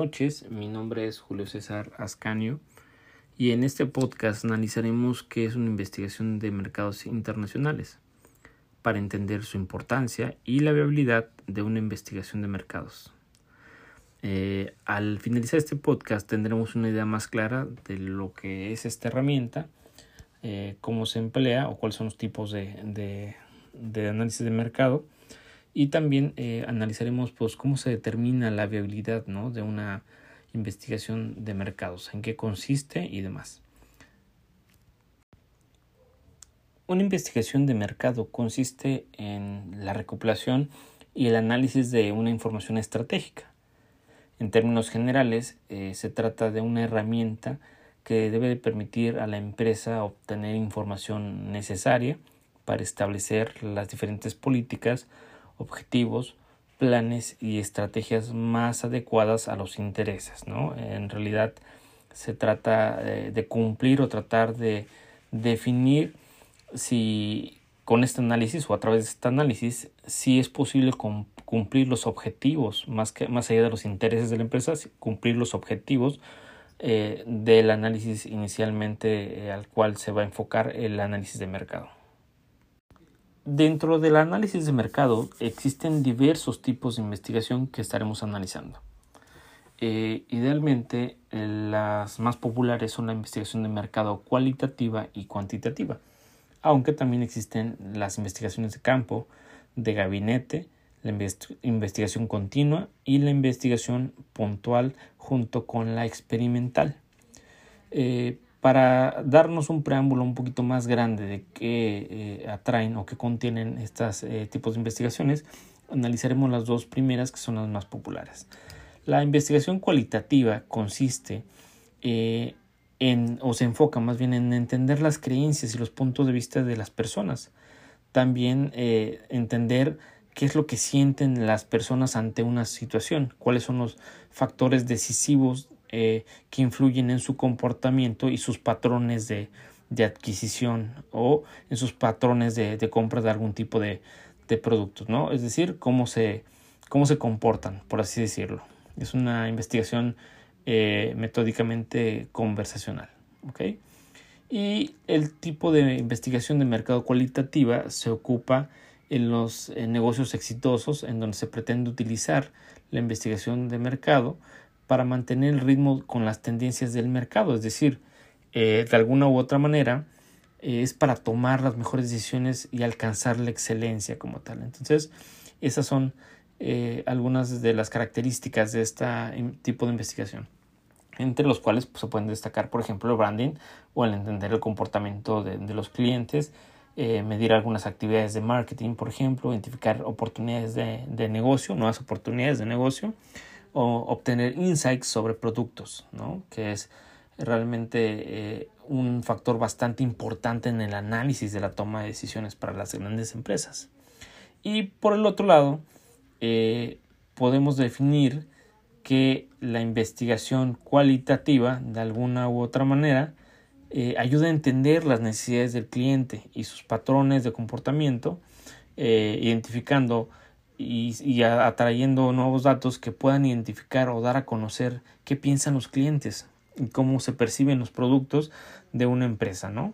noches, mi nombre es Julio César Ascanio y en este podcast analizaremos qué es una investigación de mercados internacionales para entender su importancia y la viabilidad de una investigación de mercados. Eh, al finalizar este podcast tendremos una idea más clara de lo que es esta herramienta, eh, cómo se emplea o cuáles son los tipos de, de análisis de mercado y también eh, analizaremos pues cómo se determina la viabilidad ¿no? de una investigación de mercados, en qué consiste y demás. Una investigación de mercado consiste en la recopilación y el análisis de una información estratégica. En términos generales, eh, se trata de una herramienta que debe permitir a la empresa obtener información necesaria para establecer las diferentes políticas objetivos, planes y estrategias más adecuadas a los intereses. ¿no? En realidad se trata eh, de cumplir o tratar de definir si con este análisis o a través de este análisis si es posible cumplir los objetivos más que más allá de los intereses de la empresa cumplir los objetivos eh, del análisis inicialmente eh, al cual se va a enfocar el análisis de mercado Dentro del análisis de mercado existen diversos tipos de investigación que estaremos analizando. Eh, idealmente las más populares son la investigación de mercado cualitativa y cuantitativa, aunque también existen las investigaciones de campo, de gabinete, la investigación continua y la investigación puntual junto con la experimental. Eh, para darnos un preámbulo un poquito más grande de qué eh, atraen o qué contienen estos eh, tipos de investigaciones, analizaremos las dos primeras que son las más populares. La investigación cualitativa consiste eh, en, o se enfoca más bien en entender las creencias y los puntos de vista de las personas. También entender qué es lo que sienten las personas ante una situación, cuáles son los factores decisivos eh, que influyen en su comportamiento y sus patrones de, adquisición o en sus patrones de, compra de algún tipo de, productos, ¿no? Es decir, cómo se, cómo se comportan, por así decirlo. Es una investigación eh, metódicamente conversacional, Y el tipo de investigación de mercado cualitativa se ocupa en los negocios exitosos en donde se pretende utilizar la investigación de mercado para mantener el ritmo con las tendencias del mercado, es decir, eh, de alguna u otra manera eh, es para tomar las mejores decisiones y alcanzar la excelencia como tal. Entonces, esas son eh, algunas de las características de este tipo de investigación, entre los cuales pues, se pueden destacar, por ejemplo, el branding o el entender el comportamiento de, los clientes, medir algunas actividades de marketing, por ejemplo, identificar oportunidades de, de negocio, nuevas oportunidades de negocio, o obtener insights sobre productos, ¿no? que es realmente eh, un factor bastante importante en el análisis de la toma de decisiones para las grandes empresas. Y por el otro lado, eh, podemos definir que la investigación cualitativa, de alguna u otra manera, eh, ayuda a entender las necesidades del cliente y sus patrones de comportamiento, identificando y, atrayendo nuevos datos que puedan identificar o dar a conocer qué piensan los clientes y cómo se perciben los productos de una empresa, ¿no?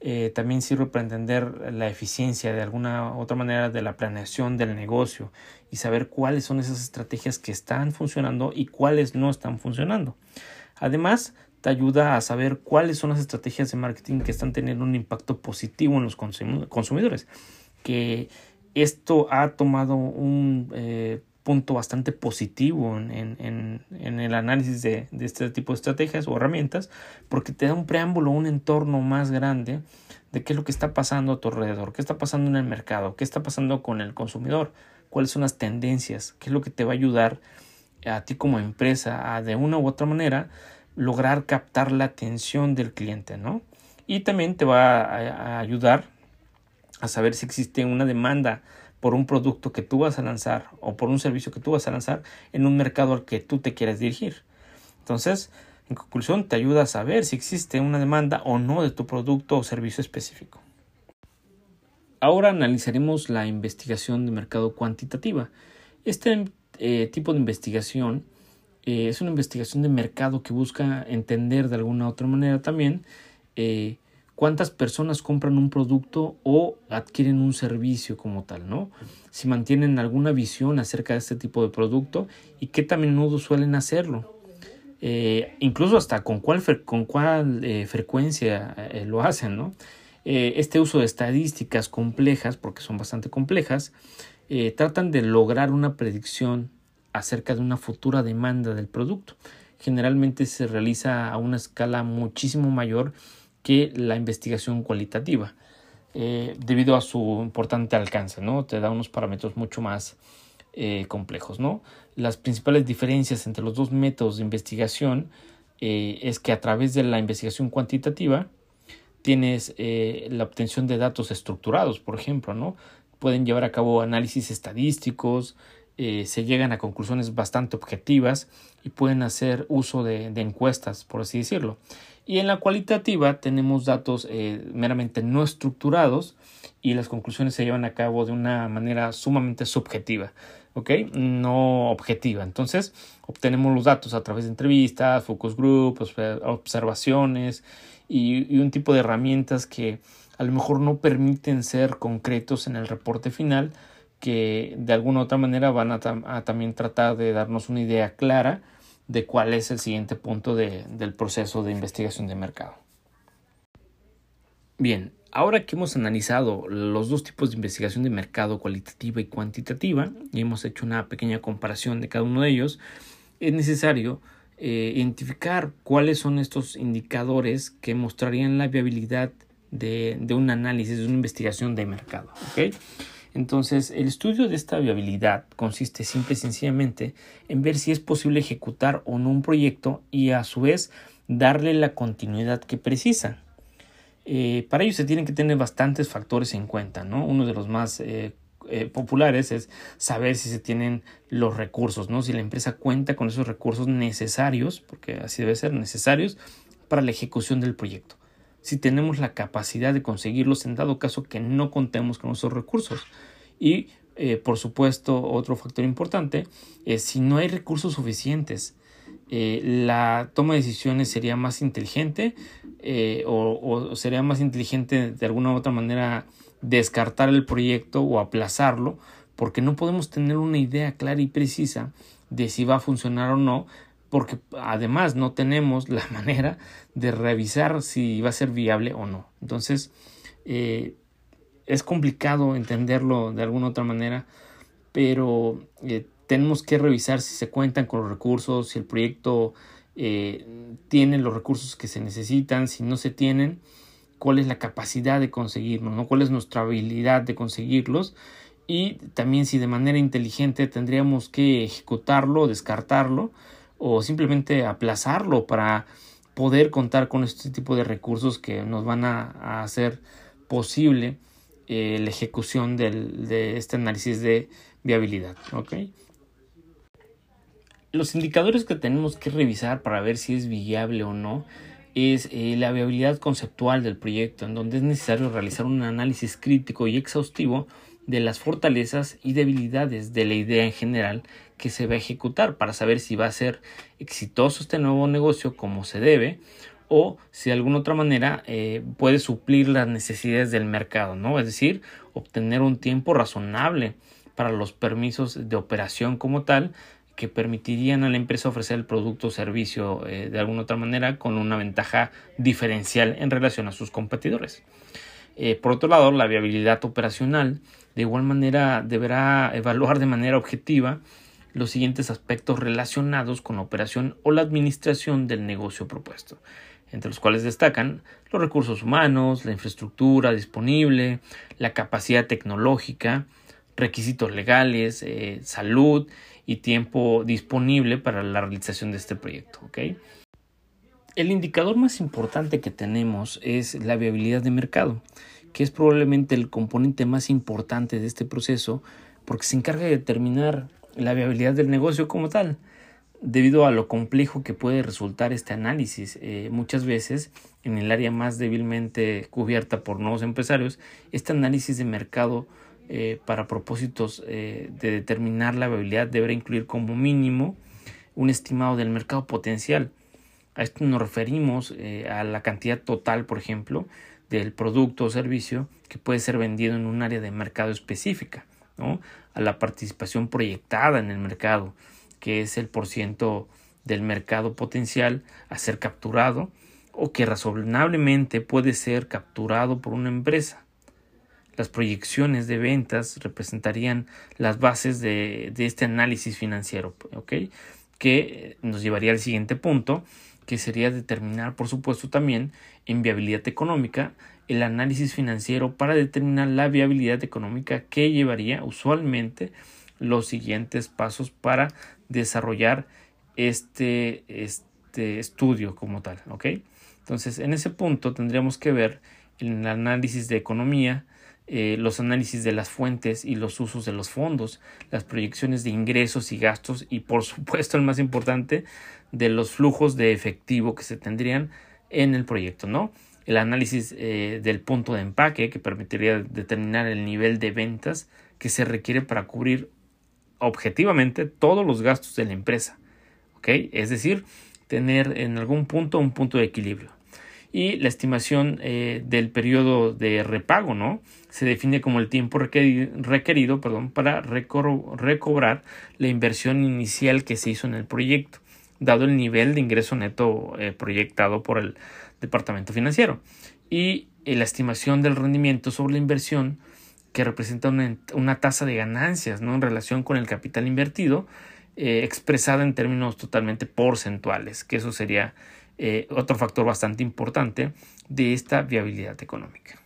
Eh, también sirve para entender la eficiencia de alguna otra manera de la planeación del negocio y saber cuáles son esas estrategias que están funcionando y cuáles no están funcionando. Además, te ayuda a saber cuáles son las estrategias de marketing que están teniendo un impacto positivo en los consumidores, que esto ha tomado un eh, punto bastante positivo en, el análisis de, este tipo de estrategias o herramientas porque te da un preámbulo, un entorno más grande de qué es lo que está pasando a tu alrededor, qué está pasando en el mercado, qué está pasando con el consumidor, cuáles son las tendencias, qué es lo que te va a ayudar a ti como empresa a de una u otra manera lograr captar la atención del cliente, ¿no? Y también te va a ayudar a saber si existe una demanda por un producto que tú vas a lanzar o por un servicio que tú vas a lanzar en un mercado al que tú te quieres dirigir. Entonces, en conclusión, te ayuda a saber si existe una demanda o no de tu producto o servicio específico. Ahora analizaremos la investigación de mercado cuantitativa. Este eh, tipo de investigación eh, es una investigación de mercado que busca entender de alguna u otra manera también eh, cuántas personas compran un producto o adquieren un servicio como tal, ¿no? Si mantienen alguna visión acerca de este tipo de producto y qué tan menudo suelen hacerlo. Eh, incluso hasta con cuál, con cuál eh, frecuencia eh, lo hacen, ¿no? este uso de estadísticas complejas, porque son bastante complejas, tratan de lograr una predicción acerca de una futura demanda del producto. Generalmente se realiza a una escala muchísimo mayor que la investigación cualitativa, eh, debido a su importante alcance, ¿no? Te da unos parámetros mucho más eh, complejos, ¿no? Las principales diferencias entre los dos métodos de investigación eh, es que a través de la investigación cuantitativa tienes la obtención de datos estructurados, por ejemplo, ¿no? Pueden llevar a cabo análisis estadísticos, se llegan a conclusiones bastante objetivas y pueden hacer uso de, encuestas, por así decirlo. Y en la cualitativa tenemos datos eh, meramente no estructurados y las conclusiones se llevan a cabo de una manera sumamente subjetiva, ¿ok? No objetiva. Entonces, obtenemos los datos a través de entrevistas, focus groups, observaciones y, un tipo de herramientas que a lo mejor no permiten ser concretos en el reporte final, que de alguna u otra manera van a también tratar de darnos una idea clara de cuál es el siguiente punto del proceso de investigación de mercado. Bien, ahora que hemos analizado los dos tipos de investigación de mercado, cualitativa y cuantitativa, y hemos hecho una pequeña comparación de cada uno de ellos, es necesario eh, identificar cuáles son estos indicadores que mostrarían la viabilidad de, de un análisis, de una investigación de mercado. ¿okay? Entonces, el estudio de esta viabilidad consiste simple y sencillamente en ver si es posible ejecutar o no un proyecto y a su vez darle la continuidad que precisa. Eh, para ello se tienen que tener bastantes factores en cuenta, ¿no? Uno de los más eh, eh, populares es saber si se tienen los recursos, ¿no? Si la empresa cuenta con esos recursos necesarios, porque así debe ser, necesarios para la ejecución del proyecto si tenemos la capacidad de conseguirlos en dado caso que no contemos con esos recursos. Y eh, por supuesto, otro factor importante es si no hay recursos suficientes, eh, la toma de decisiones sería más inteligente eh, o, o, sería más inteligente de alguna u otra manera descartar el proyecto o aplazarlo porque no podemos tener una idea clara y precisa de si va a funcionar o no porque además no tenemos la manera de revisar si va a ser viable o no. Entonces, eh, es complicado entenderlo de alguna otra manera, pero eh, tenemos que revisar si se cuentan con los recursos, si el proyecto eh, tiene los recursos que se necesitan, si no se tienen, cuál es la capacidad de conseguirlos, ¿no? cuál es nuestra habilidad de conseguirlos y también si de manera inteligente tendríamos que ejecutarlo, descartarlo o simplemente aplazarlo para poder contar con este tipo de recursos que nos van a, hacer posible eh, la ejecución de este análisis de viabilidad. Los indicadores que tenemos que revisar para ver si es viable o no es eh, la viabilidad conceptual del proyecto, en donde es necesario realizar un análisis crítico y exhaustivo de las fortalezas y debilidades de la idea en general que se va a ejecutar para saber si va a ser exitoso este nuevo negocio como se debe o si de alguna otra manera eh, puede suplir las necesidades del mercado, ¿no? Es decir, obtener un tiempo razonable para los permisos de operación como tal que permitirían a la empresa ofrecer el producto o servicio eh, de alguna otra manera con una ventaja diferencial en relación a sus competidores. Eh, por otro lado, la viabilidad operacional de igual manera deberá evaluar de manera objetiva los siguientes aspectos relacionados con la operación o la administración del negocio propuesto, entre los cuales destacan los recursos humanos, la infraestructura disponible, la capacidad tecnológica, requisitos legales, eh, salud y tiempo disponible para la realización de este proyecto. El indicador más importante que tenemos es la viabilidad de mercado, que es probablemente el componente más importante de este proceso porque se encarga de determinar la viabilidad del negocio como tal. Debido a lo complejo que puede resultar este análisis, eh, muchas veces en el área más débilmente cubierta por nuevos empresarios, este análisis de mercado eh, para propósitos eh, de determinar la viabilidad deberá incluir como mínimo un estimado del mercado potencial. A esto nos referimos a la cantidad total, por ejemplo, del producto o servicio que puede ser vendido en un área de mercado específica, ¿no? a la participación proyectada en el mercado, que es el porciento del mercado potencial a ser capturado o que razonablemente puede ser capturado por una empresa. Las proyecciones de ventas representarían las bases de, este análisis financiero, que nos llevaría al siguiente punto, que sería determinar, por supuesto, también en viabilidad económica el análisis financiero para determinar la viabilidad económica que llevaría usualmente los siguientes pasos para desarrollar este, este estudio como tal. Entonces, en ese punto tendríamos que ver el análisis de economía, eh, los análisis de las fuentes y los usos de los fondos, las proyecciones de ingresos y gastos y, por supuesto, el más importante, de los flujos de efectivo que se tendrían en el proyecto, ¿no? El análisis eh, del punto de empaque que permitiría determinar el nivel de ventas que se requiere para cubrir objetivamente todos los gastos de la empresa. Es decir, tener en algún punto un punto de equilibrio. Y la estimación eh, del periodo de repago, ¿no? Se define como el tiempo requerido, perdón, para recobrar la inversión inicial que se hizo en el proyecto, dado el nivel de ingreso neto eh, proyectado por el departamento financiero. Y eh, la estimación del rendimiento sobre la inversión que representa una, tasa de ganancias ¿no? en relación con el capital invertido, expresada en términos totalmente porcentuales, que eso sería eh, otro factor bastante importante de esta viabilidad económica.